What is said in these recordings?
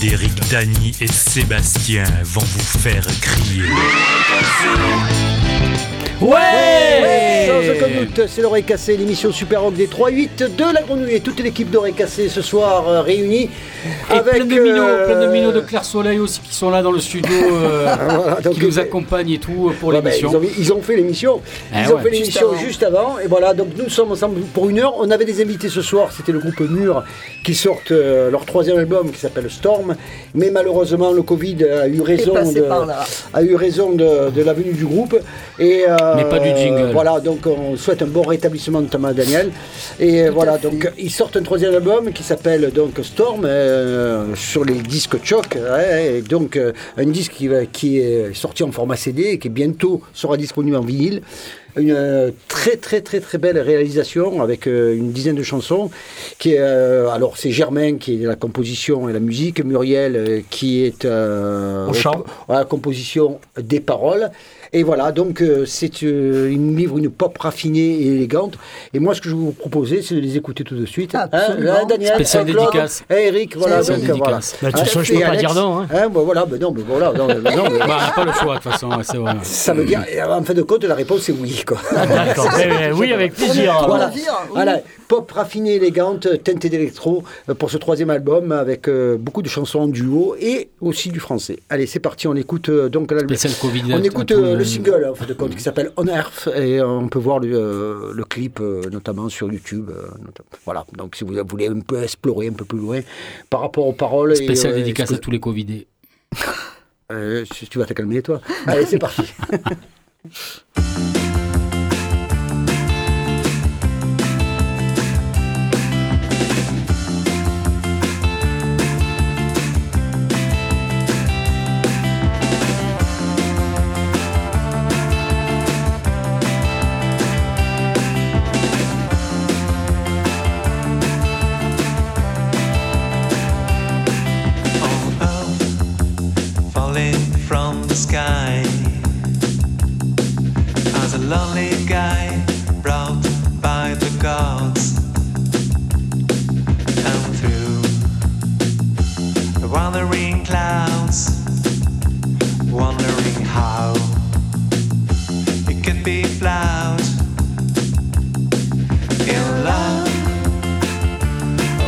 Eric, Dany et Sébastien vont vous faire crier. Ouais Sans aucun doute, c'est l'oreille cassée, l'émission Super Rock des 3-8 de la Grenouille et toute l'équipe d'oreille cassée ce soir euh, réunie Et avec plein de minots, euh, plein de minots de Claire Soleil aussi qui sont là dans le studio, euh, Voilà, donc, qui nous euh, accompagnent et tout pour ben, l'émission. ils, ont, ils ont fait l'émission. Eh Ils ont fait juste l'émission avant. juste avant. Et voilà, donc nous sommes ensemble pour une heure. On avait des invités ce soir. C'était le groupe Mur qui sortent euh, leur troisième album qui s'appelle Storm. Mais malheureusement, le Covid a eu raison, de, a eu raison de, de la venue du groupe. Et, euh, Mais pas du jingle. Voilà, donc on souhaite un bon rétablissement notamment à Daniel. Et euh, voilà, donc ils sortent un troisième album qui s'appelle donc Storm euh, sur les disques Choc. ouais, et donc euh, un disque qui, va- qui est sorti en format CD et qui bientôt sera disponible en vinyle. Une euh, très très très très belle réalisation avec euh, une dizaine de chansons. Qui est, euh, alors c'est Germain qui est la composition et la musique, Muriel euh, qui est euh, Au chant. à la composition des paroles. Et voilà, donc euh, c'est euh, une livre, une pop raffinée et élégante. Et moi, ce que je vais vous proposer, c'est de les écouter tout de suite. Absolument. Hein, Daniel, Spécial hein, Claude, dédicace. hein, Eric, voilà. Spécial donc, euh, voilà. dédicace. Bah, de toute Hein, façon, je et peux pas Alex, dire non, hein. bah, voilà, ben non, mais voilà. non, mais non, mais- Bah, on n'a pas le choix de toute façon, ouais, c'est vrai. ça veut dire, en fin de compte, la réponse est oui. Quoi. D'accord. Eh, eh, oui, avec plaisir. Voilà, voilà, pop raffinée, élégante, teintée d'électro pour ce troisième album avec euh, beaucoup de chansons en duo et aussi du français. Allez, c'est parti, on écoute euh, donc l'album. Spécial Covid. On écoute euh, euh, le single en fin de compte qui s'appelle On Earth et euh, on peut voir le, euh, le clip euh, notamment sur YouTube. euh. Voilà, donc si vous voulez un peu explorer un peu plus loin par rapport aux paroles. Spécial euh, dédicace ce à tous les Covidés. Euh, tu vas te calmer toi. Allez, c'est parti. lonely guy brought by the gods. And through the wandering clouds wondering how it could be plowed in love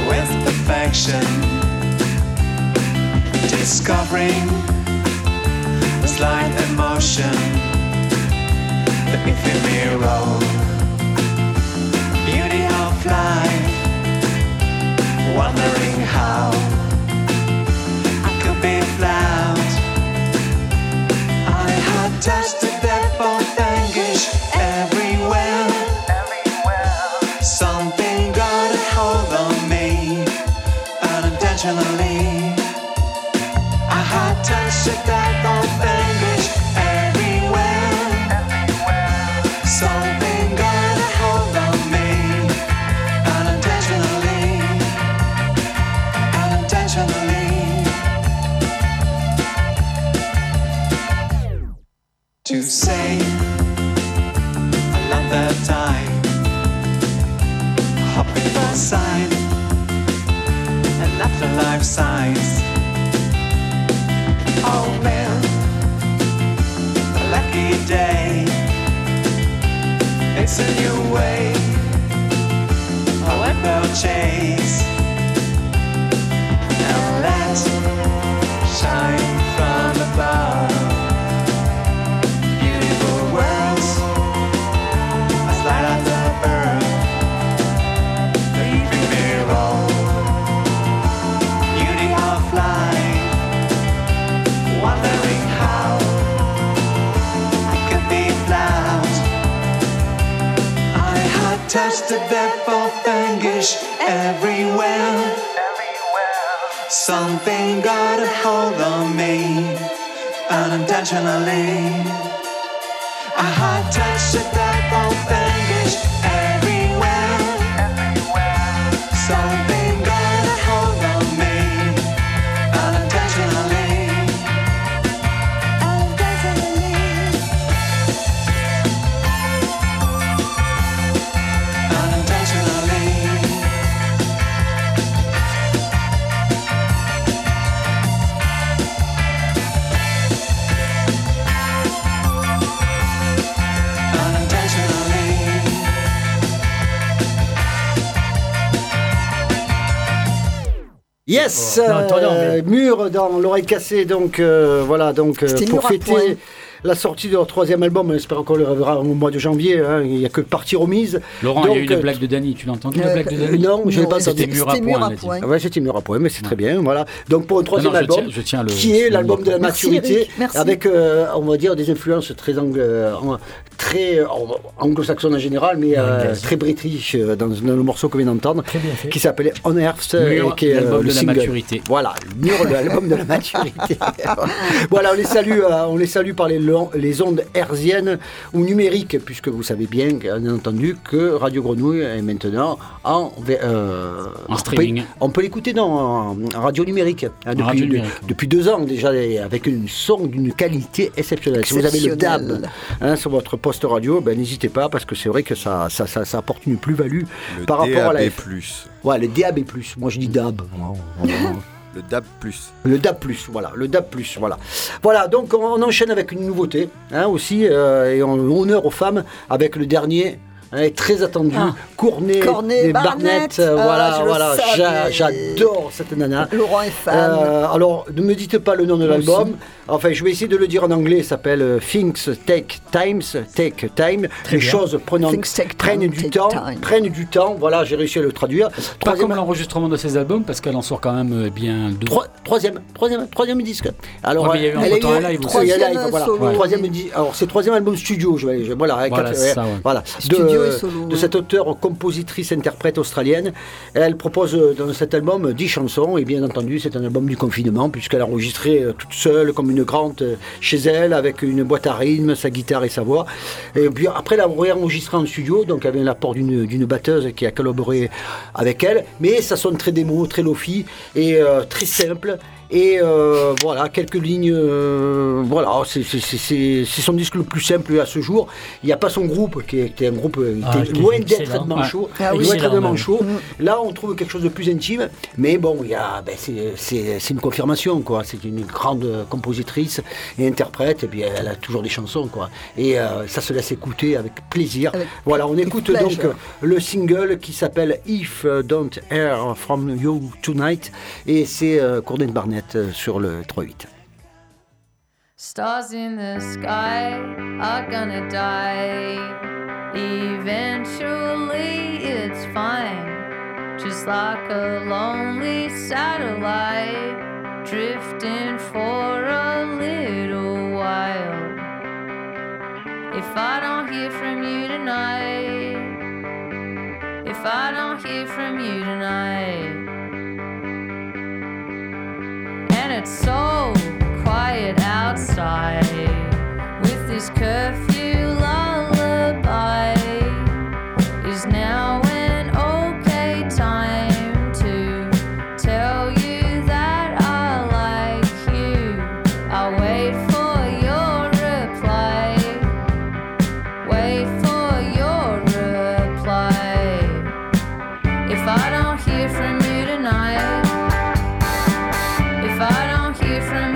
with perfection. Discovering a slight emotion, ephemeral beauty of life, wondering how I could be flawed. I had touched Yes. Non, euh, mur dans l'oreille cassée, donc euh, voilà, donc euh, pour fêter. La sortie de leur troisième album, on espère qu'on le reverra au mois de janvier. hein, il n'y a que partie remise. Laurent, il y a eu euh, une blague de Dany. Tu l'as entendu, Euh, la blague de Euh, Dany non, je l'ai pas C'était entendu. C'était point, mur à point. Ah ouais, c'était mur à point, mais c'est très bien, voilà. Donc pour un troisième non, album, tiens- je tiens le- qui est l'album de la maturité, merci. avec, euh, on va dire, des influences très, ang- euh, en- très euh, anglo-saxonnes en général, mais euh, très british euh, dans, dans le morceau qu'on vient d'entendre, qui s'appelle On Earth, euh, Mur, qui est euh, l'album de la maturité. Voilà, le mur, l'album de la maturité. voilà, on les salue, euh, on les salue par les, les ondes herziennes ou numériques, puisque vous savez bien, bien entendu, que Radio Grenouille est maintenant en, euh, En on peut- streaming. On peut l'écouter dans en radio numérique hein, depuis, radio numérique, depuis deux ans déjà, avec une son d'une qualité exceptionnelle. Si vous avez le DAB hein, sur votre poste radio, ben, n'hésitez pas parce que c'est vrai que ça, ça, ça, ça apporte une plus-value par rapport à la DAB+. F. Ouais, le DAB+. Moi, je dis DAB. Le DAB+. Le DAB+, voilà, le DAB+, voilà. Voilà, donc on, enchaîne avec une nouveauté, hein, aussi, euh, et on honneur aux femmes avec le dernier, hein, très attendu, Ah. Cournet, Cornet et Barnett. euh, Ah, voilà, voilà, j'a- j'adore cette nana. Laurent est fan. Euh, alors, ne me dites pas le nom de l'album. Enfin, je vais essayer de le dire en anglais. Ça s'appelle euh, Things Take Times, Take Time. Les bien. choses take prennent time, du take temps, time. prennent du temps. Voilà, j'ai réussi à le traduire. Pas Troisième- comme l'enregistrement de ses albums, parce qu'elle en sort quand même bien deux. Troi- troisième, troisième, troisième disque. Alors, Ouais, il y a eu elle un live troisième voilà. Troisième alors, c'est troisième album studio. Je vais, je- voilà, avec Voilà, quatre- c'est ça, ouais. voilà. Studio solo, de ouais. cette auteure, compositrice, interprète australienne. Elle propose euh, dans cet album 10 chansons. Et bien entendu, c'est un album du confinement, puisqu'elle a enregistré euh, toute seule, comme une grande, euh, chez elle, avec une boîte à rythme, sa guitare et sa voix. Et puis après, elle a réenregistré en studio, donc avec l'apport d'une d'une batteuse qui a collaboré avec elle. Mais ça sonne très démo, très lofi et euh, très simple. Et euh, voilà, quelques lignes. euh, voilà, c'est c'est- son disque le plus simple à ce jour. Il n'y a pas son groupe, qui était un groupe euh, Ah, était qui est loin d'être excellent. de manchot. Ah loin d'être manchot. même. Là, on trouve quelque chose de plus intime. Mais bon, ben, c'est- une confirmation, quoi. C'est une grande compositrice et interprète. Et puis, elle a toujours des chansons, quoi. Et euh, ça se laisse écouter avec plaisir. Avec voilà, on écoute donc le single qui s'appelle If Don't Air From You Tonight. Et c'est Courtney Barnett euh, sur le 3-8. Stars in the sky are gonna die. Eventually, it's fine. Just like a lonely satellite drifting for a little while. If I don't hear from you tonight, if I don't hear from you tonight. It's so quiet outside with this curfew lullaby. Is now an okay time to tell you that I like you? I'll wait for your reply. Wait for your reply. If I don't hear from you tonight. If I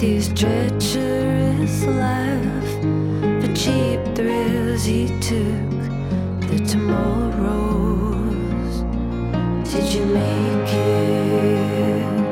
these treacherous life. The cheap thrills he took the tomorrows. Did you make it?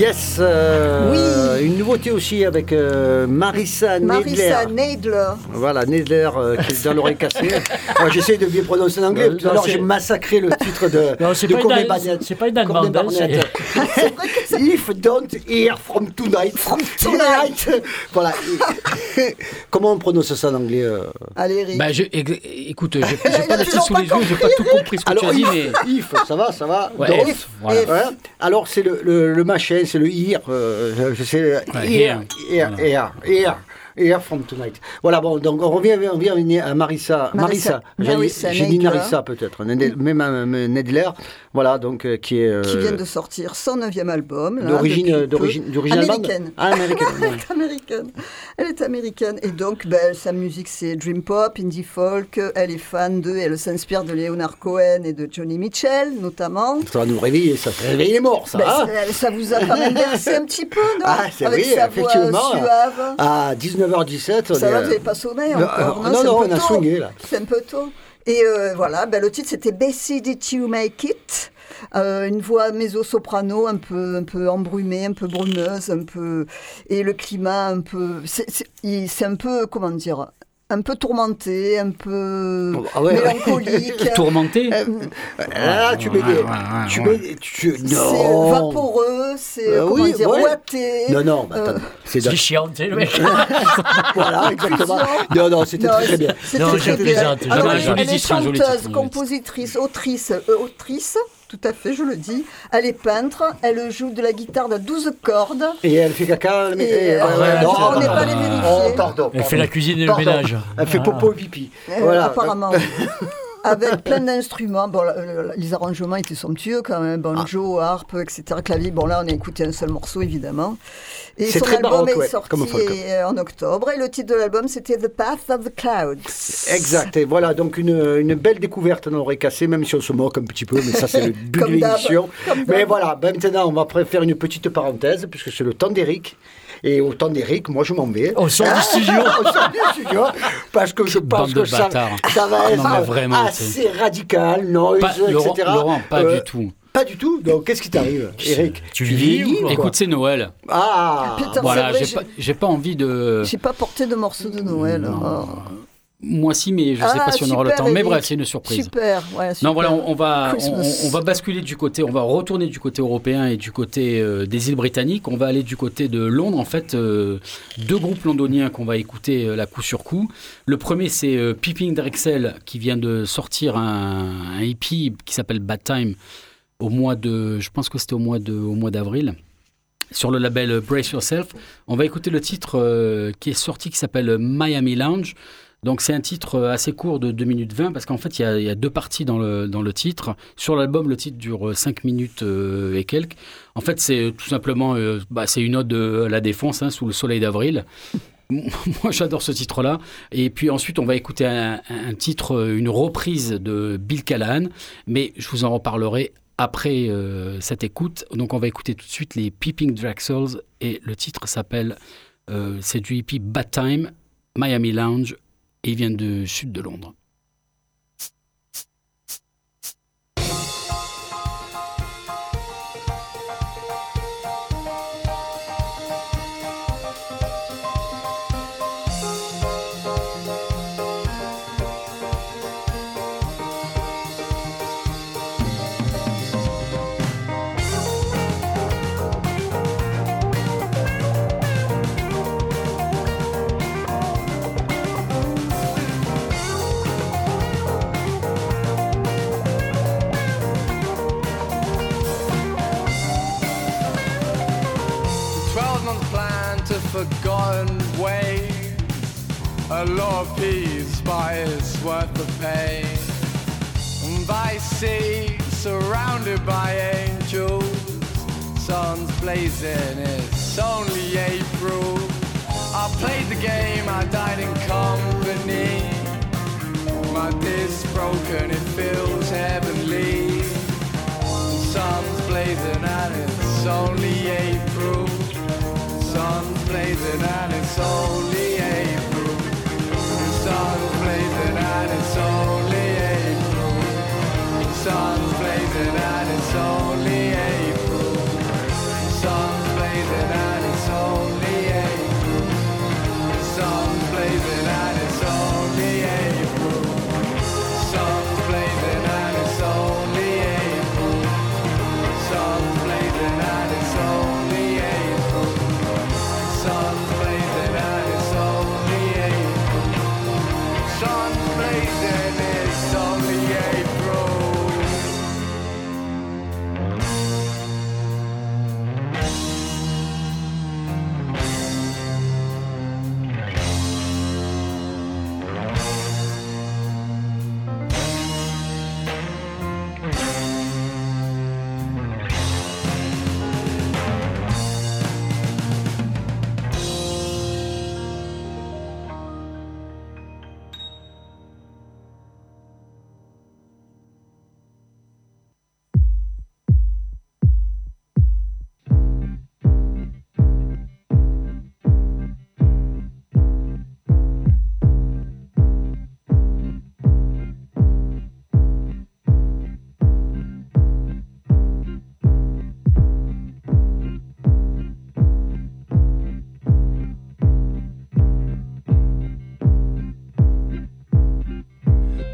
Yes, euh, oui. une nouveauté aussi avec euh, Marissa Nedler. Marissa Nadler. Voilà, Nadler euh, qui est dans l'oreille cassée. Moi j'essaie de bien prononcer l'anglais, tout à l'heure j'ai massacré le titre de, non, de Corey Barnett. C'est pas une allemande. If don't hear from tonight. From tonight. voilà. Comment on prononce ça en anglais Allez, Bah, je, écoute, je j'ai pas la sous les yeux, je n'ai pas tout compris ce que tu as dit, mais... If, ça va, ça va. Voilà. Hein. Alors, c'est le, le, machin, c'est le IR, euh, sais, ouais, ir, ir, here, here, here. Air from Tonight. Voilà, bon, donc on revient, on revient à Marissa. Marissa- Marissa. J'ai dit- Marissa J'ai dit. Narissa peut-être. Même euh, Nedler. Voilà, donc euh, qui est. euh, qui vient de sortir son neuvième album. d'origine- américaine. Ah, américaine, Elle est américaine. Elle est américaine. Et donc, ben, sa musique, c'est dream pop, indie folk. Elle est fan de, elle s'inspire de Leonard Cohen et de Johnny Mitchell, notamment. Ça va nous réveiller, ça. Ça réveille les morts, ça. Ben, hein ça, ça vous a quand même bercé un petit peu, non? Ah, c'est Avec vrai, sa voix effectivement. suave. À 19h17, on Ça va, euh, vous n'avez pas Non, encore non, un non, peu on a swingé, là. C'est un peu tôt. Et euh, voilà, ben, le titre c'était Bessie Did You Make It? Euh, Une voix mezzo-soprano un peu, un peu embrumée, un peu brumeuse, un peu. Et le climat un peu. C'est un peu, comment dire un peu tourmenté, un peu Ah ouais, ouais. mélancolique. Tourmenté Ah, tu mets des. ouais, ouais, tu ouais. mets. Tu... C'est Non vaporeux, c'est Euh, comment oui, dire, ouais. ouaté. Non, non, bah, attends, Euh, c'est chiant, tu sais, le mec. Voilà, exactement. Non, non, c'était très, très bien. c'était Non, très, je plaisante, plaisante. elle, est chanteuse, compositrice, autrice, euh, autrice, tout à fait, je le dis. Elle est peintre, elle joue de la guitare de 12 cordes. Et elle fait caca. Mais... Et, eh, euh, ouais, non, on n'est pas les vérifier. Oh, pardon. Elle fait la cuisine et le ménage. Elle fait popo et pipi. Euh, Voilà. Apparemment. Avec plein d'instruments. Bon, le- le- les arrangements étaient somptueux quand même. Banjo, Ah. harpe, etc. Clavier. Bon, là, on a écouté un seul morceau, évidemment. Et C'est son très album baroque, est ouais, sorti euh, en octobre. Et le titre de l'album, c'était The Path of the Clouds. Exact. Et voilà, donc une, une belle découverte dans l'oreille cassée, même si on se moque un petit peu, mais ça, c'est le but de l'émission. Mais voilà, maintenant, on va faire une petite parenthèse, puisque c'est le temps d'Eric. Et au temps d'Eric, moi, je m'en vais. Au son du studio. Au son du studio, parce que je pense Bande de que ça, ça va Non, mais être vraiment, assez radical, noise, Pas- etc. Laurent, pas Euh, du tout. Pas du tout. Donc, qu'est-ce qui t'arrive, Eric Tu vis ou Écoute, c'est Noël. Ah Putain, Voilà, c'est vrai, j'ai j'ai- pas, j'ai pas envie de. J'ai pas porté de morceaux de Noël. Oh. Moi si, mais je sais Ah, pas si on aura le temps. Mais bref, c'est une surprise. Super, ouais, super. Non, voilà, on, on va, on, va basculer du côté, on va retourner du côté européen et du côté euh, des îles britanniques. On va aller du côté de Londres. En fait, euh, deux groupes londoniens qu'on va écouter euh, là coup sur coup. Le premier, c'est Peeping Drexel qui vient de sortir un, un EP qui s'appelle Bad Time au mois de, je pense que c'était au mois de, au mois d'avril. Sur le label Brace Yourself, on va écouter le titre qui est sorti qui s'appelle Miami Lounge. Donc c'est un titre euh, assez court de 2 minutes 20 parce qu'en fait il y, a, deux parties dans le, dans le titre. Sur l'album le titre dure 5 minutes euh, et quelques. En fait c'est euh, tout simplement euh, bah, c'est une ode euh, à la défense hein, sous le soleil d'avril. Moi j'adore ce titre-là. Et puis ensuite on va écouter un, titre, euh, une reprise de Bill Callahan. Mais je vous en reparlerai après euh, cette écoute. Donc on va écouter tout de suite les Peeping Drexels et le titre s'appelle, euh, c'est du EP Bad Time, Miami Lounge et il vient du sud de Londres. Forgotten way. A lot of peace, but it's worth the pain. And By sea, surrounded by angels, sun's blazing, it's only April. I played the game, I died in company. My disc broken, it feels heavenly. Sun's blazing and it's only April. Blazing and it's only April. Sun's blazing and it's only April. Sun's blazing and it's only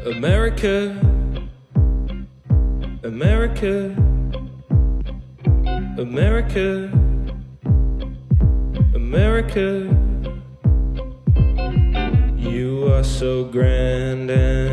America, America, America, America. You are so grand and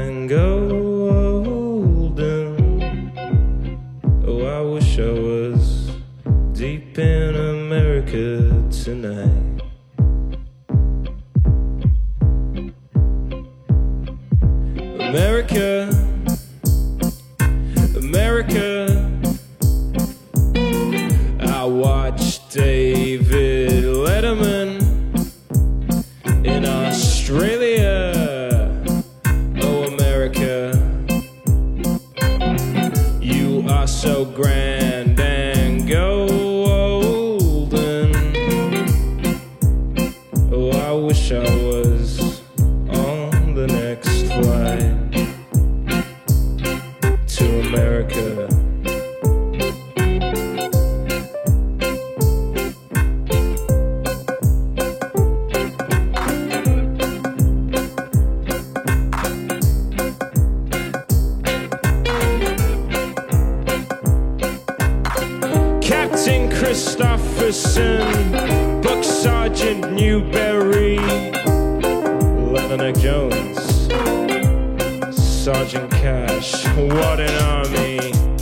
Newberry, Lieutenant Jones, Sergeant Cash. What an army!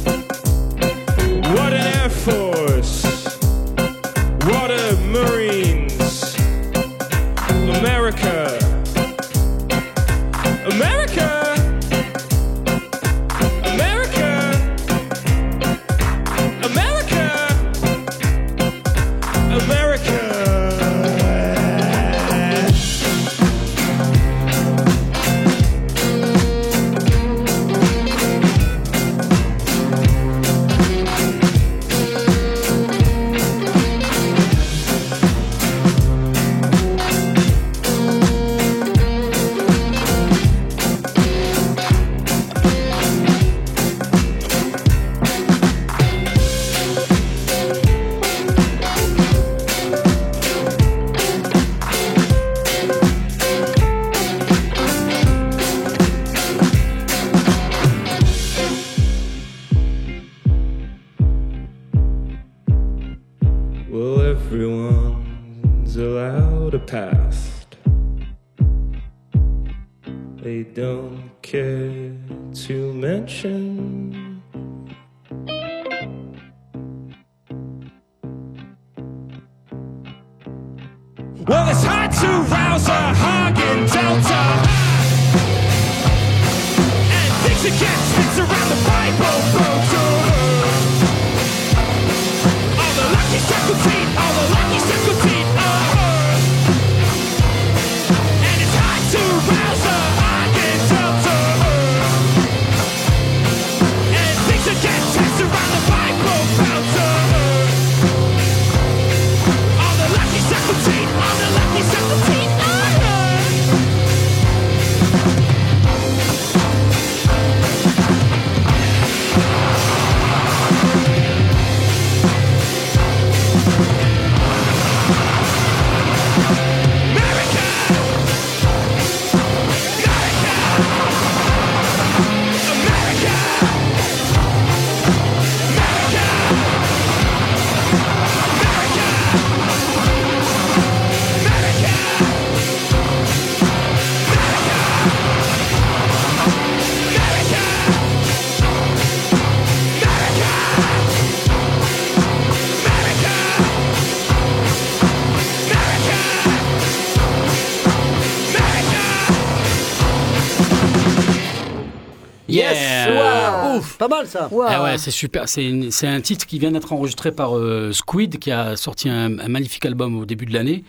pas mal ça. Eh ouais, c'est super. C'est un titre qui vient d'être enregistré par euh, Squid, qui a sorti un, magnifique album au début de l'année.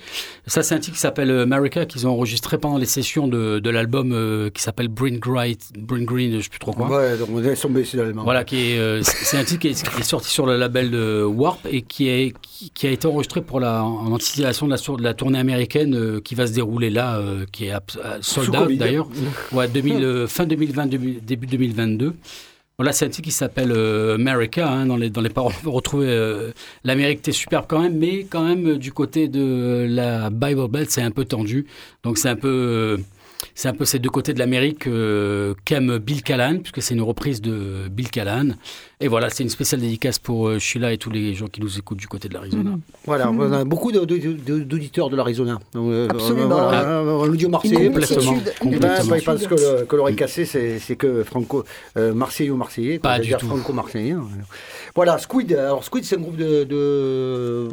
Ça, c'est un titre qui s'appelle euh, America, qu'ils ont enregistré pendant les sessions de, l'album euh, qui s'appelle Bring, Bring Green, je ne sais plus trop quoi. Ouais, donc. Voilà, qui c'est un titre qui est, sorti sur le label de Warp et qui, est, qui, a été enregistré pour la, en anticipation de la, tournée américaine qui va se dérouler là, qui est soldat d'ailleurs, ouais, fin 2020, début 2022. Bon, là, c'est un titre qui s'appelle euh, America. Hein, dans, les, dans les paroles, on peut retrouver euh, l'Amérique, t'es superbe quand même, mais quand même, euh, du côté de la Bible Belt, c'est un peu tendu. Donc, c'est un peu euh, C'est un peu ces deux côtés de l'Amérique euh, qu'aime Bill Callan, puisque c'est une reprise de Bill Callan. Et voilà, c'est une spéciale dédicace pour euh, Sheila et tous les gens qui nous écoutent du côté de l'Arizona. Voilà, on a beaucoup d'auditeurs de l'Arizona. Donc, euh, Absolument. voilà, euh, le duo marseillais, multitude, Eh ben, pensent que le- que l'oreille cassée, c'est que franco euh, marseillais ou marseillais. Pas du c'est-à-dire tout. Franco-marseillais. Voilà, Squid. Alors Squid, c'est un groupe de, de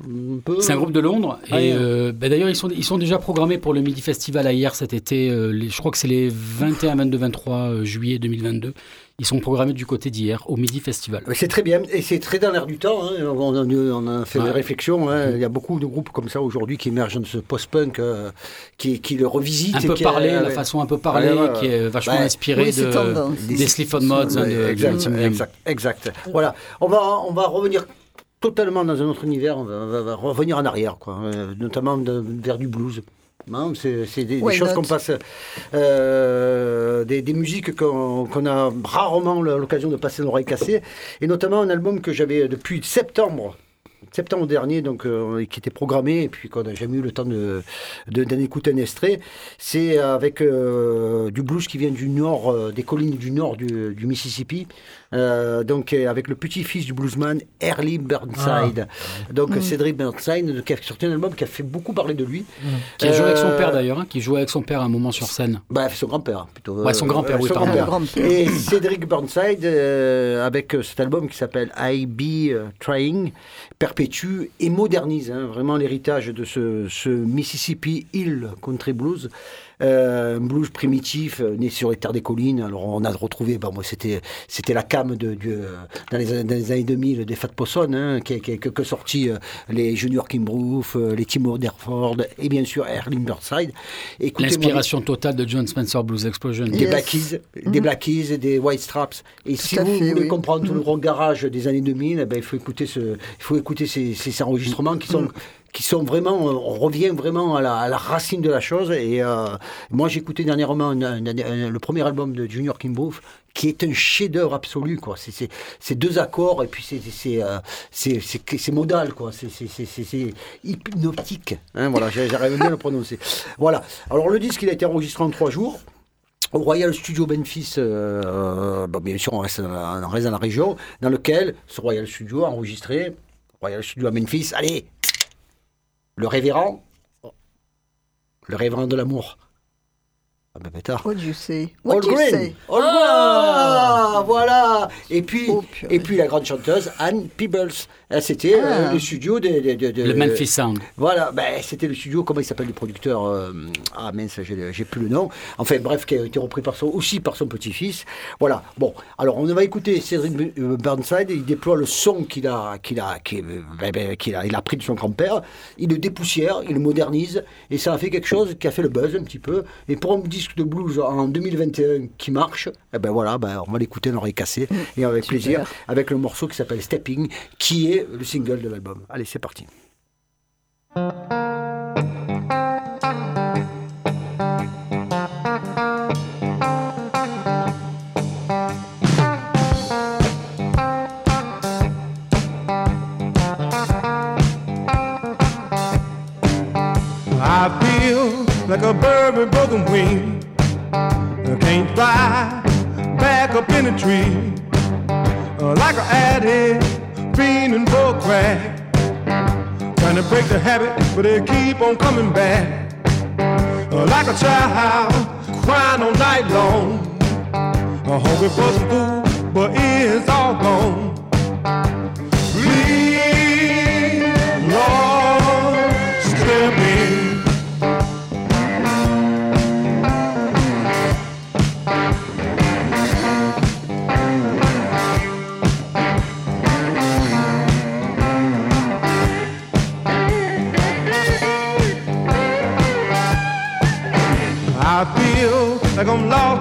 peu- C'est un groupe de Londres. Ah, et euh, bah, d'ailleurs, ils sont, ils sont déjà programmés pour le Midi Festival à hier cet été. euh, les- je crois que c'est les 21, 22, 23 euh, juillet 2022. Ils sont programmés du côté d'hier au Midi Festival. C'est très bien et c'est très dans l'air du temps. hein. On, on- on a fait Ouais. des réflexions. hein. Il y a beaucoup de groupes comme ça aujourd'hui qui émergent dans ce post-punk, euh, qui, qui le revisitent. Un et peu qui- parlé, euh, la ouais. façon un peu parlée, Ouais, qui est vachement Ouais. inspirée Oui, de, tendance. des Sleaford Mods. hein, Ouais, de- de exact, exact, exact. Voilà, on va, on va revenir totalement dans un autre univers, on va, on va- on va revenir en arrière, quoi, euh, notamment de- vers du blues. Hein, c'est des, choses qu'on passe, euh, des, des musiques qu'on a rarement l'occasion de passer dans l'oreille cassée, et notamment un album que j'avais depuis septembre. Septembre dernier, donc euh, qui était programmé et puis qu'on n'a jamais eu le temps de de- d'en écouter un extrait. C'est avec euh, du blues qui vient du nord, euh, des collines du nord du, du Mississippi. Euh, donc euh, avec le petit-fils du bluesman Early Burnside. Donc Mm. Cédric Burnside qui a sorti un album qui a fait beaucoup parler de lui. Qui a joué avec son père d'ailleurs, hein, qui jouait avec son père à un moment sur scène. bah, son grand-père, plutôt. Ouais, son grand-père, oui, son pardon. grand-père. Grand-père. Et Cédric Burnside, euh, avec cet album qui s'appelle I Be Trying, et modernise hein, vraiment l'héritage de ce Mississippi Hill Country Blues. Euh, un blues primitif, euh, né sur les terres des collines. Alors on a retrouvé, bah, moi c'était c'était la cam de, du, euh, dans, les, années- dans les années 2000 des Fat Possum, hein, qui, qui, qui, qui sorti euh, les Junior Kimbrough, euh, les Timo Derford et bien sûr Erling Burnside. L'inspiration totale de John Spencer Blues Explosion. des Yes. Black Keys, des Black Keys, des White Straps. Et si vous fait, voulez oui. comprendre tout le grand garage des années 2000, eh ben, il faut écouter, ce, il faut écouter ces, ces enregistrements qui sont, qui sont vraiment, euh, on revient vraiment à la, racine de la chose. Et euh, moi, écouté dernièrement le premier album de Junior Kimbrough qui est un chef-d'œuvre absolu, quoi. C'est- deux accords et puis c'est c'est euh, modal, quoi. C'est hypnotique. Hein, voilà, j'arrive bien à le prononcer. Voilà. Alors le disque, il a été enregistré en trois jours au Royal Studio Memphis, euh, bon, bien sûr, on reste, on reste dans la région, dans lequel ce Royal Studio a enregistré, Royal Studio à Memphis, allez, le révérend, le révérend de l'amour. Ah ben pétard. What do you say? All What do you Green. say? All Green. voilà. Et puis, Oh, et puis la grande chanteuse Anne Peebles. Ah, C'était euh, Ah. le studio de, de- de- de- Le Memphis Sound. Voilà, ben, c'était le studio, comment il s'appelle le producteur euh, Ah mince, j'ai j'ai plus le nom. Enfin bref, qui a été repris par son, aussi par son petit-fils. Voilà, bon, alors on va écouter Cédric euh, Burnside, il déploie le son qu'il a, qu'il a, qu'il ben, ben, qu'il a, il a pris de son grand-père, il le dépoussière, il le modernise, et ça a fait quelque chose qui a fait le buzz un petit peu. Et pour un disque de blues en 2021 qui marche, eh ben voilà, ben, on va l'écouter dans l'oreille cassée, et avec plaisir, avec le morceau qui s'appelle Stepping, qui est le single de l'album. Allez, c'est parti. Like a bird with broken wing. I can't fly back up in a tree. Uh, like an addict, fiending for crack. Trying to break the habit, but they keep on coming back. Uh, like a child, crying all night long. Hungry for some food, but it's all gone.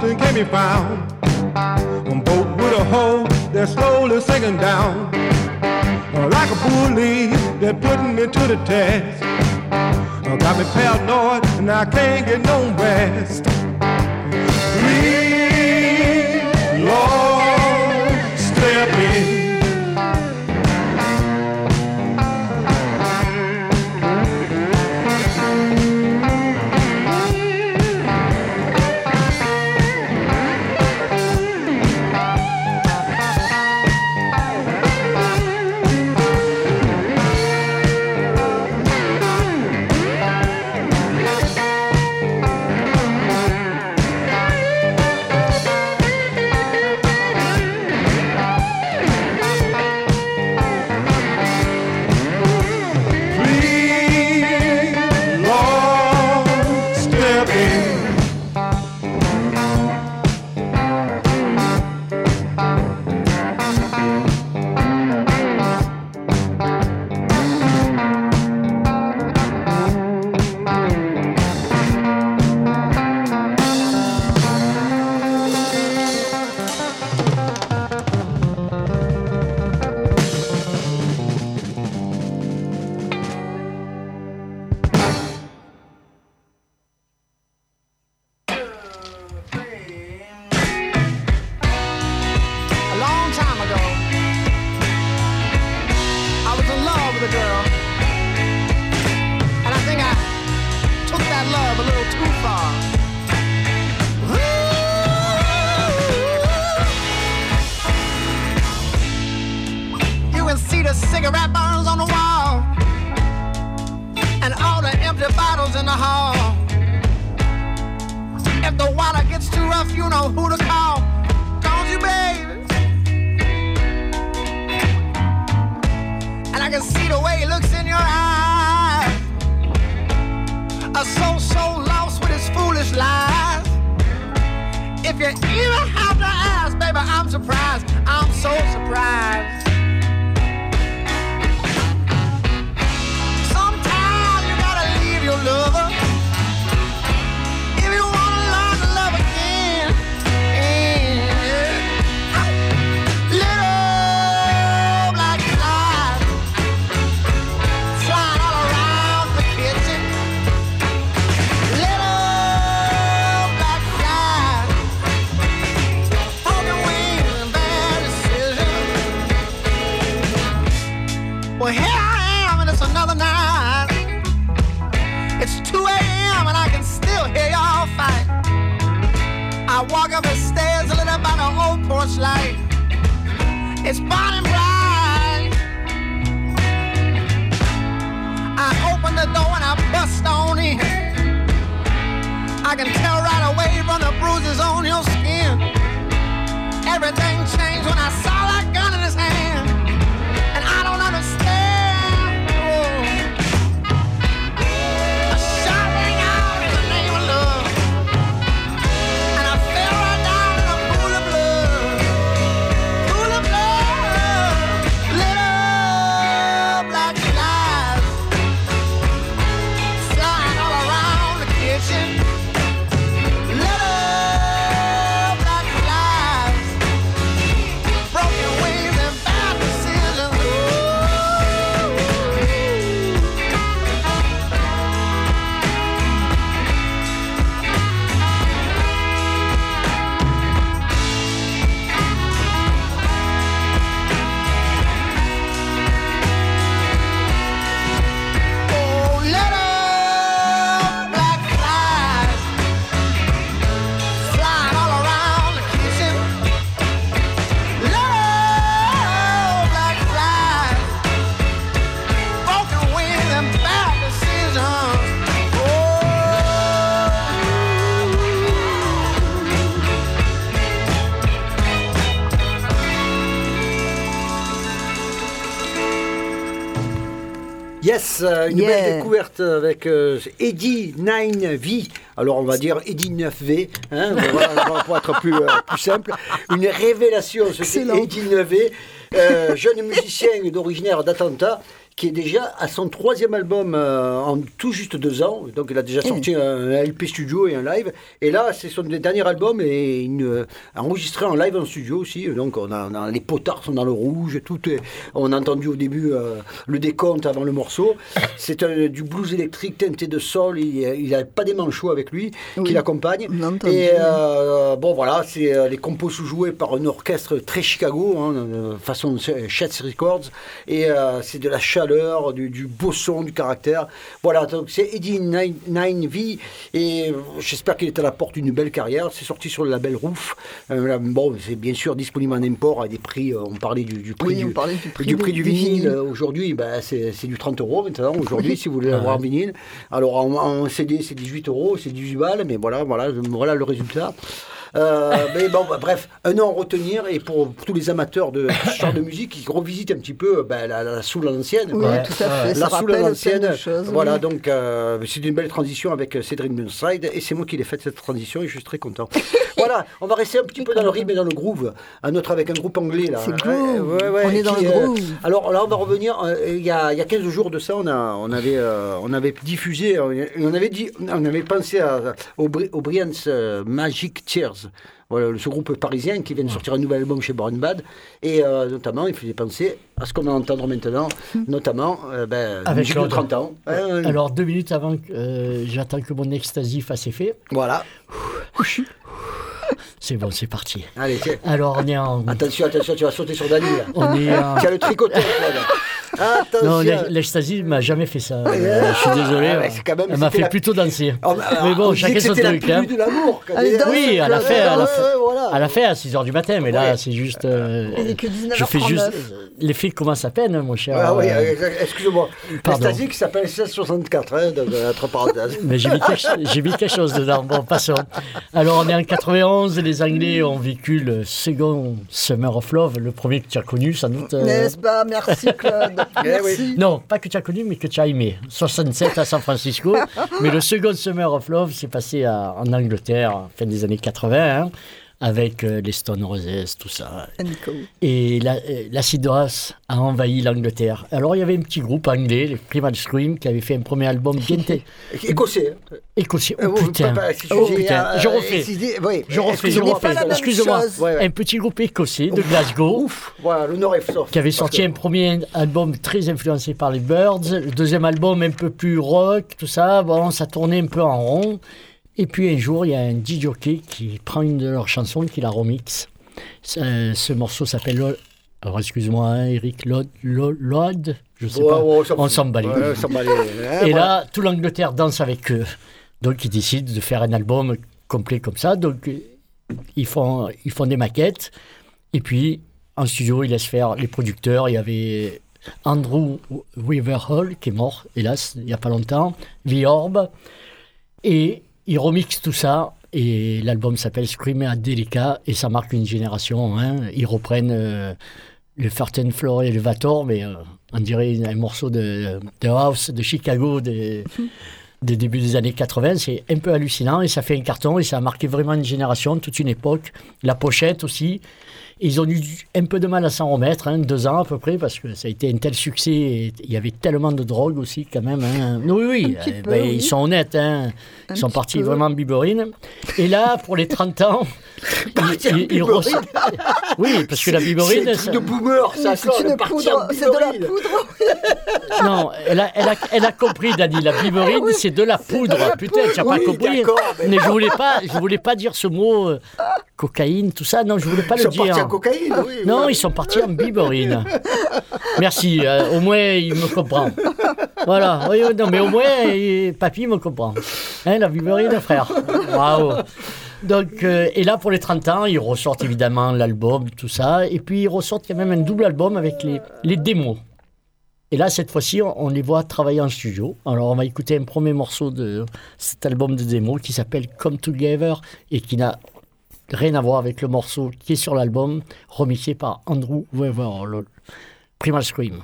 And can't be found. I'm boat with a hole that's slowly sinking down. Like a bully that putting me to the test. Got me paranoid and I can't get no rest. Porch light. It's burning bright. I open the door and I bust on in. I can tell right away from the bruises on your skin. Everything changed when I saw Yes, euh, une Yeah. belle découverte avec euh, Eddie 9V. Alors on va dire Eddie 9V, hein, voilà, pour être plus, euh, plus simple. Une révélation, ce. Eddie 9V, euh, jeune musicien d'originaire d'Atlanta, qui est déjà à son troisième album euh, en tout juste deux ans. Donc il a déjà sorti un, un LP studio et un live. Et là, c'est son dernier album et une, euh, enregistré en live en studio aussi. Donc on a, on a- les potards sont dans le rouge, tout est, on a entendu au début euh, le décompte avant le morceau. C'est du blues électrique teinté de sol. Il n'a pas des manchots avec lui qui Oui. entendu, Et euh, bon voilà, c'est les compos sous-joués par un orchestre très Chicago, hein, façon Chet's Records. Et c'est de la chaleur, du, du beau son, du caractère. Voilà, donc c'est Eddie 9, 9V. Et j'espère qu'il est à la porte d'une belle carrière. C'est sorti sur le label Roof. Euh, bon, c'est bien sûr disponible en import à des prix. euh, on parlait du, du prix Oui, du, parlait prix du, prix vinyle. Aujourd'hui, ben, c'est du 30 euros maintenant. Aujourd'hui, Oui. si vous voulez l'avoir en vinyle. Alors en, en CD, c'est 18 euros, c'est 18 balles, mais voilà, voilà, voilà le résultat. Euh, mais bon, bah, bref, un nom à retenir et pour, tous les amateurs de ce genre de musique qui revisitent un petit peu bah, la, la soul à l'ancienne. Oui, quoi. tout à fait. La soul de choses. Voilà, oui. donc euh, c'est une belle transition avec euh, Cédric Burnside et c'est moi qui l'ai faite cette transition et je suis très content. voilà, on va rester un petit peu dans le rythme et dans le groove. Un autre avec un groupe anglais là. C'est Ouais, groove. ouais, ouais, On est dans qui, le euh, groove. alors là, on va revenir. euh, il, y a, y a 15 jours de ça, on, a, on, avait, euh, on avait diffusé, on avait, dit, on avait pensé à, au, Bri- au Brian's Magic Tears. Voilà, ce groupe parisien qui vient de sortir un nouvel album chez Born Bad. Et euh, notamment, il faisait penser à ce qu'on va entendre maintenant, notamment euh, ben, Avec musique de Claude. 30 ans. Alors, deux minutes avant que euh, j'attends que mon ecstasy fasse effet. Voilà. C'est bon, c'est parti. Allez. Alors, on est en. Attention, attention, tu vas sauter sur Dani. Là. On est en- Tu as le tricoteur, Claude. Attention. Non, l'e- l'ecstasy m'a jamais fait ça. Euh, je suis désolé. Ah quand même- elle m'a fait la- plutôt danser. Oh, bah, mais on bon, chacun son c'était la truc. pluie hein. de l'amour. Oui, elle a fait, elle a Ouais, fait, ouais, voilà. elle a fait à 6h du matin, mais là, c'est juste. euh, Il est que 19h39. je fais juste. Les filles commencent à peine, mon cher. Ah oui, euh, euh, excuse-moi. L'ecstasy qui s'appelle 1664, hein, entre parenthèses. Mais j'ai mis, quelque, mis quelque chose dedans. Bon, passons. Alors, on est en 91, les Anglais ont vécu le second Summer of Love, le premier que tu as connu, sans doute. N'est-ce pas? Merci Claude. Eh Merci. Non, pas que tu as connu, mais que tu as aimé. 67 à San Francisco. mais le second Summer of Love s'est passé à- en Angleterre, fin des années 80, hein, avec euh, les Stone Roses, tout ça. Nico. Et la- euh, l'acid house a envahi l'Angleterre. Alors, il y avait un petit groupe anglais, les Primal Scream, qui avait fait un premier album bien Écossais. écossais. Euh, Oh putain, oh j'ai, putain, je refais. oui, Je refais, je refais. Excusez-moi. chose. Ouais, ouais. Un petit groupe écossais de Glasgow Ouf, voilà, le Nord est qui avait sorti que- un premier album très influencé par les Birds, le deuxième album un peu plus rock, tout ça. Bon, ça tournait un peu en rond. Et puis un jour, il y a un DJ qui prend une de leurs chansons, qui la remix. Ce, ce morceau s'appelle. Lo- Alors, excuse-moi, hein, Eric Lod, Lo- Lod, je sais Ouais, pas. ouais, on s'en bat hein, Et là, tout l'Angleterre danse avec eux. Donc, ils décident de faire un album complet comme ça. Donc, ils font, ils font des maquettes. Et puis, en studio, ils laissent faire les producteurs. Il y avait Andrew Weaverhall, qui est mort, hélas, il n'y a pas longtemps. The Orb. Et ils remixent tout ça. Et l'album s'appelle Screaming at Delica. Et ça marque une génération. hein. Ils reprennent euh, le Farten Floor et le Vator, mais euh, on dirait un morceau de, de House de Chicago des, des débuts des années 80. C'est un peu hallucinant et ça fait un carton et ça a marqué vraiment une génération, toute une époque. La pochette aussi. Ils ont eu un peu de mal à s'en remettre, hein, deux ans à peu près, parce que ça a été un tel succès. Et il y avait tellement de drogue aussi, quand même. hein. Oui, oui, euh, peu, ben, oui. ils sont honnêtes. hein. Ils sont partis peu. vraiment en biberine. Et là, pour les 30 ans, ils, ils- ils Oui, parce que la C'est biberine. truc de boomer, ça. C'est de c'est la poudre. Non, elle a, elle, a, elle a compris, Dani. La biberine, c'est de la poudre. Putain, tu n'as pas compris. mais- Mais je voulais pas, je voulais pas dire ce mot euh, cocaïne, tout ça. Non, je voulais pas le dire. Cocaïne, oui. Non, voilà. ils sont partis en biberine. Merci. euh, au moins, il me comprend. Voilà. Oui, non, mais au moins, papy me comprend. Hein, la biberine, frère. Bravo. Donc, euh, et là, pour les 30 ans, ils ressortent évidemment l'album, tout ça. Et puis, ils ressortent quand même un double album avec les, les démos. Et là, cette fois-ci, on, les voit travailler en studio. Alors, on va écouter un premier morceau de cet album de démos qui s'appelle Come Together et qui n'a rien à voir avec le morceau qui est sur l'album, remixé par Andrew Weaver, le Primal Scream.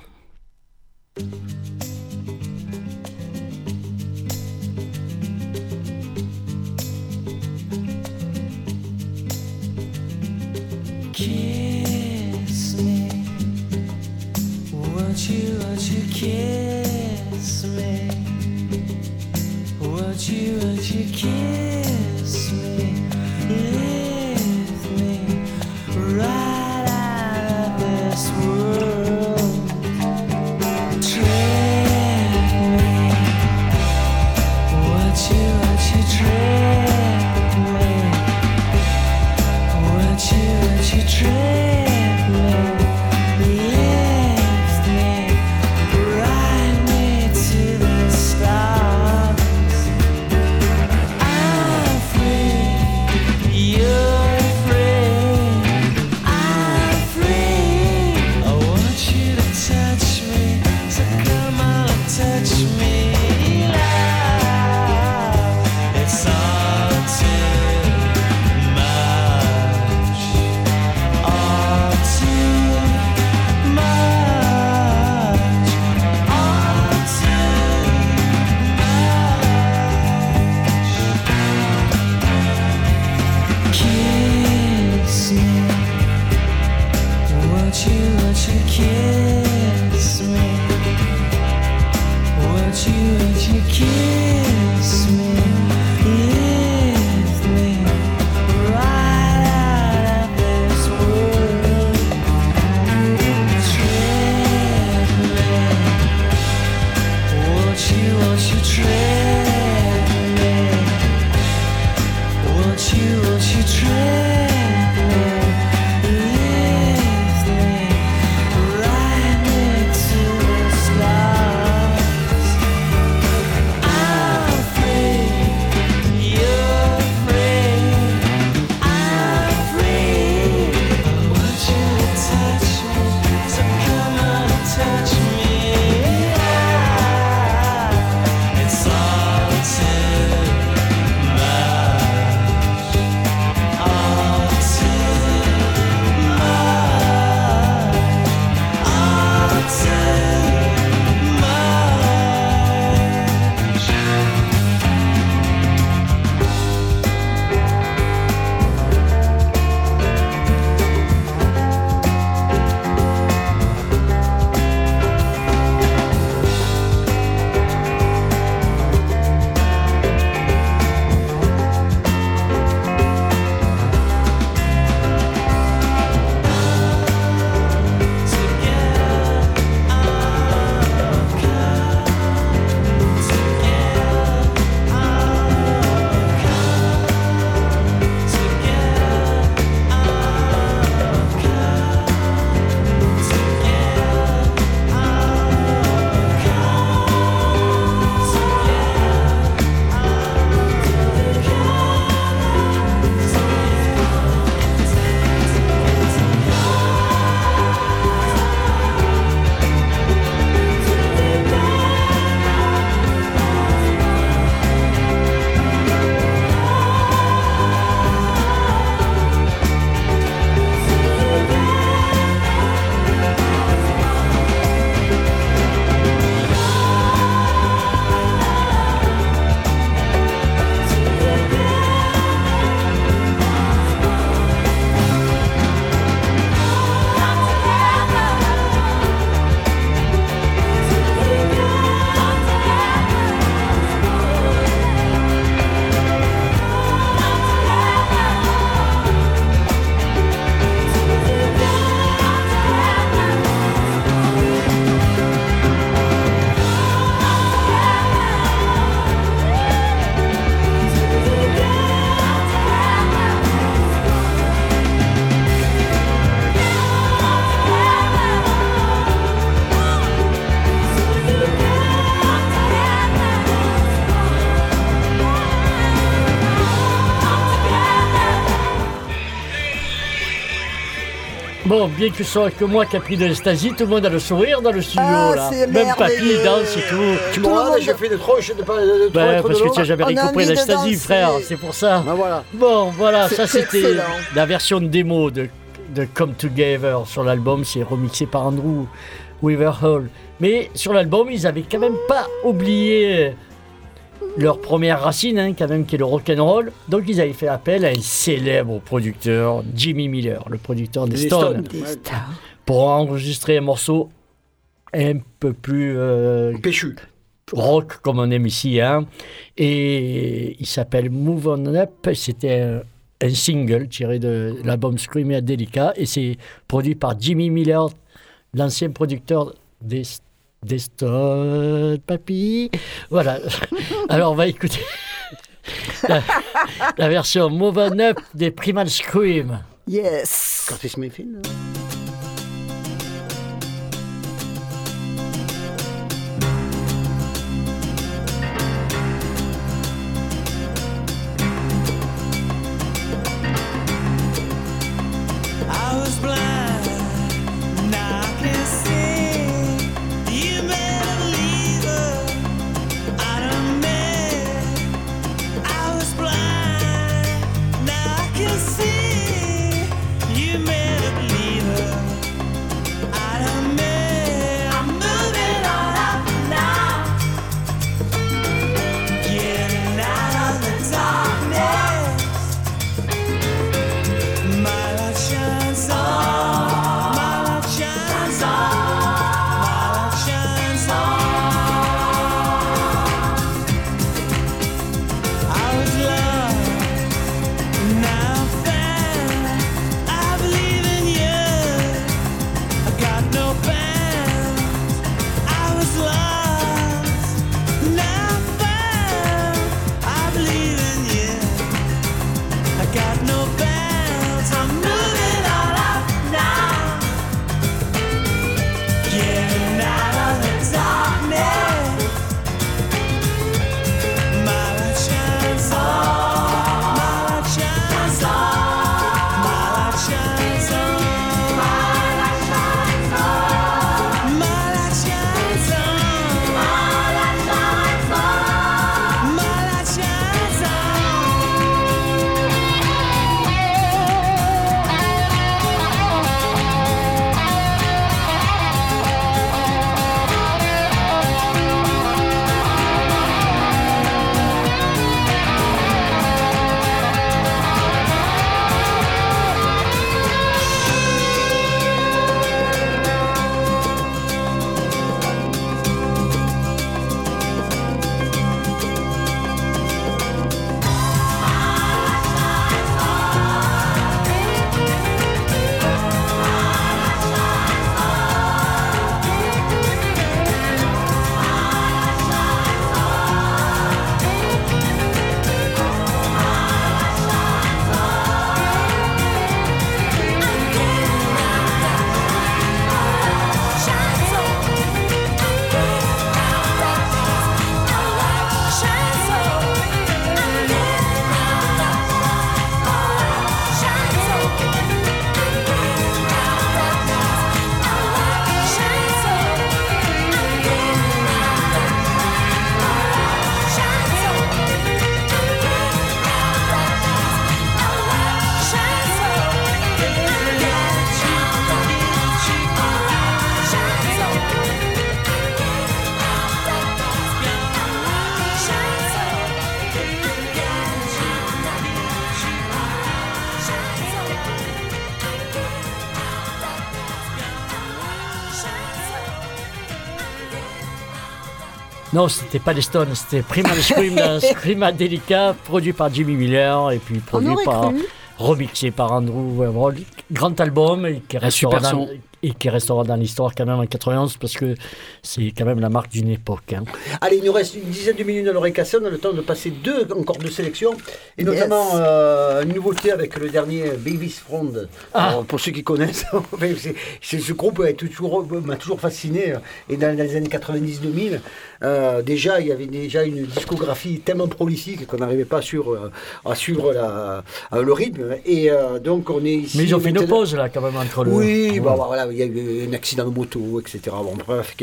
Right out of this world. Bon, bien que ce soit que moi qui a pris de l'ecstasy, tout le monde a le sourire dans le studio Ah, là. Même papy danse et tout. Tu me monde- j'ai fait de tronches de pas de trop Ouais, être parce de que tu n'as jamais On de danser. frère, c'est pour ça. Ben voilà. Bon, voilà, ça c'était la version démo de, de Come Together sur l'album, c'est remixé par Andrew Weaverhall. Mais sur l'album, ils avaient quand même pas oublié leur première racine, hein, quand même, qui est le rock'n'roll. Donc ils avaient fait appel à un célèbre producteur, Jimmy Miller, le producteur des Les Stones, Stones. Pour enregistrer un morceau un peu plus euh, Péchu. rock comme on aime ici. Hein. Et il s'appelle Move On Up. C'était un, un single tiré de l'album Screaming Delica. Et c'est produit par Jimmy Miller, l'ancien producteur des, des Stones, papy. Voilà. Alors on va écouter la, la version Move On Up des Primal Scream. Yes. Curtis Mayfield. Non, c'était pas les Stones, c'était Primal Scream dans Screamadelica, produit par Jimmy Miller et puis produit par cru. remixé par Andrew Weaverall. Grand album qui Un super restera dans, son. Et qui restera dans l'histoire quand même en 91 parce que c'est quand même la marque d'une époque. hein. Allez, il nous reste une dizaine de minutes dans l'oreille cassée. On a le temps de passer deux encore de sélection. Et notamment euh, une nouveauté avec le dernier Baby's Front. Ah. Pour ceux qui connaissent, c'est- c'est- ce groupe est toujours- m'a toujours fasciné. euh, Et dans, les années 90-2000, euh, déjà, il y avait déjà une discographie tellement prolifique qu'on n'arrivait pas à suivre, à suivre la- euh, le rythme. Et euh, donc, on est ici. Mais ils ont fait une pause là quand même entre le. oui, bah, voilà, il y a eu un accident de moto, etc. Bon, bref,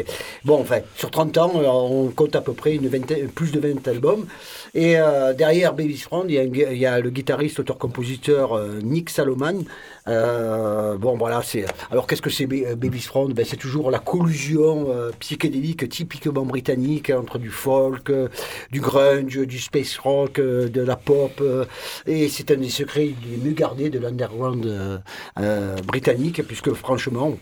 bon, enfin, sur 30 ans, euh, on compte à peu près vingtaine, plus de 20 albums. Et euh, derrière Baby's Friend, il y, a le guitariste, auteur-compositeur euh, Nick Saloman. Euh, bon, voilà. Alors, qu'est-ce que c'est Ba- Baby's Friend ben, C'est toujours la collusion euh, psychédélique typiquement britannique entre du folk, euh, du grunge, du space rock, euh, de la pop. euh, et c'est un des secrets les mieux gardés de l'underground euh, euh, britannique, puisque franchement.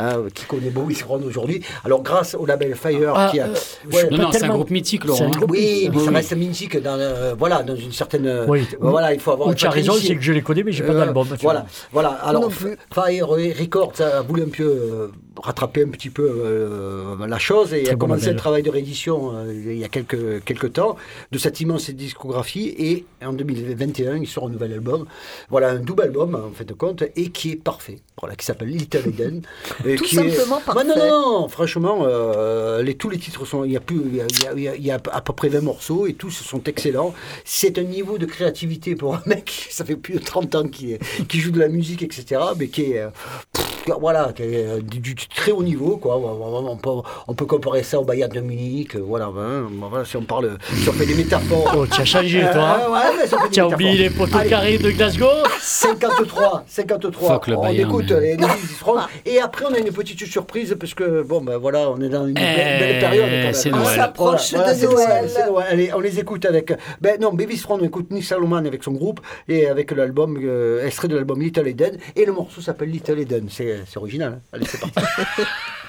Hein, qui connaît Bowie Friend aujourd'hui Alors grâce au label Fire Ah, qui a euh, Ouais, non, c'est un groupe mythique, Laurent. Un hein. groupe oui, mais Oui, ça reste mythique dans, euh, voilà, dans une certaine. euh, Oui. Voilà, il faut avoir. Il tu as raison, c'est que je les connais, mais j'ai pas Euh, d'album. Voilà, voilà. Alors. Fire Records a voulu un peu euh, rattraper un petit peu euh, la chose et Très a bon commencé label. le travail de réédition euh, il y a quelques, quelques temps de cette immense discographie. Et en 2021, il sort un nouvel album. Voilà, un double album, en fait de compte, et qui est parfait. Voilà, qui s'appelle Little Eden. et Tout qui est- simplement Bah, non, parfait. non, non, franchement, euh, les, tous les titres sont. Il y, a plus, il, y a, il y a- il y a- il y a à peu près 20 morceaux et tous sont excellents. C'est un niveau de créativité pour un mec, ça fait plus de 30 ans qu'il qui joue de la musique, etc. Mais qui est. euh, pff, voilà, qui est, euh, du, du très haut niveau, quoi. On peut, on peut comparer ça au Bayern de Munich, euh, voilà, hein, voilà, si on parle, si on fait des métaphores. Oh, tu as changé, Euh, toi. ouais, mais fait des Tu as oublié les métaphores. poteaux Allez. carrés de Glasgow 53, 53. Fuck le on Bayern, écoute mais- les, les Easy Front. Et après, on a une petite surprise parce que, bon, ben voilà, on est dans une belle, Eh, belle période. quand même. c'est On s'approche Voilà, de Noël. Allez, on les écoute avec. Ben non, Baby's Front, on écoute Nick Salomon avec son groupe et avec l'album, euh, extrait de l'album Little Eden. Et le morceau s'appelle Little Eden. C'est c'est original. hein. Allez, c'est parti.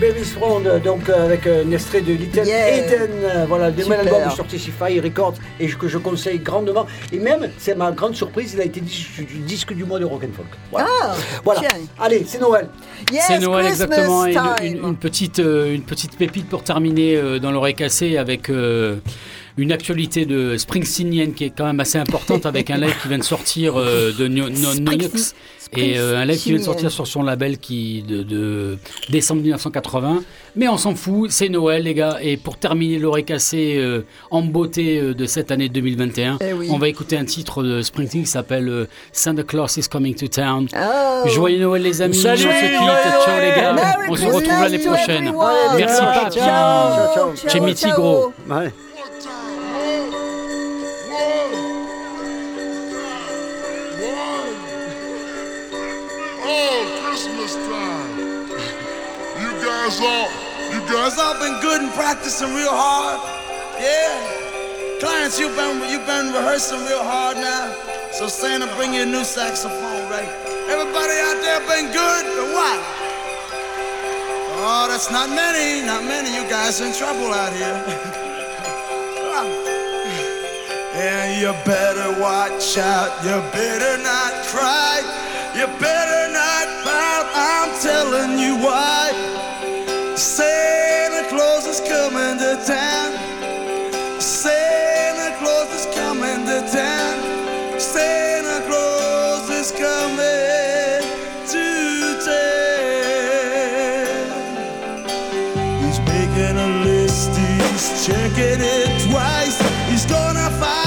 Ouais, Baby's Front, donc euh, avec un extrait de Little Yeah. Eden. euh, Voilà, le nouvel album est sorti chez Fire Records et que je conseille grandement. Et même, c'est ma grande surprise, il a été disque du, disque du mois de rock and folk. Voilà. Ah, voilà. Allez, c'est Noël. Yes, C'est Noël Christmas exactement. Et une, une- une petite, euh, une petite pépite pour terminer euh, dans l'oreille cassée avec euh, une actualité de Springsteenienne qui est quand même assez importante avec un live qui vient de sortir euh, de Noyox et euh, un live qui vient de sortir sur son label qui de, de décembre 1980. Mais on s'en fout, c'est Noël les gars. Et pour terminer l'oreille cassée euh, en beauté euh, de cette année 2021, Eh oui. on va écouter un titre de Springsteen qui s'appelle euh, Santa Claus is coming to town. Oh. Joyeux Noël les amis, Salut, on se quitte, ciao les gars, Merry on se retrouve l'année prochaine. Merci Ciao, Papi, ciao, ciao. chez mes You guys all, you guys all been good and practicing real hard. Yeah. Clients, you've been you've been rehearsing real hard now. So Santa, bring you a new saxophone, right? Everybody out there been good but what? Oh, that's not many, not many. You guys in trouble out here. And you better watch out, you better not cry, you better not pout, I'm telling you why. Santa Claus is coming to town. Santa Claus is coming to town. Santa Claus is coming to town. He's making a list, he's checking it twice. He's gonna find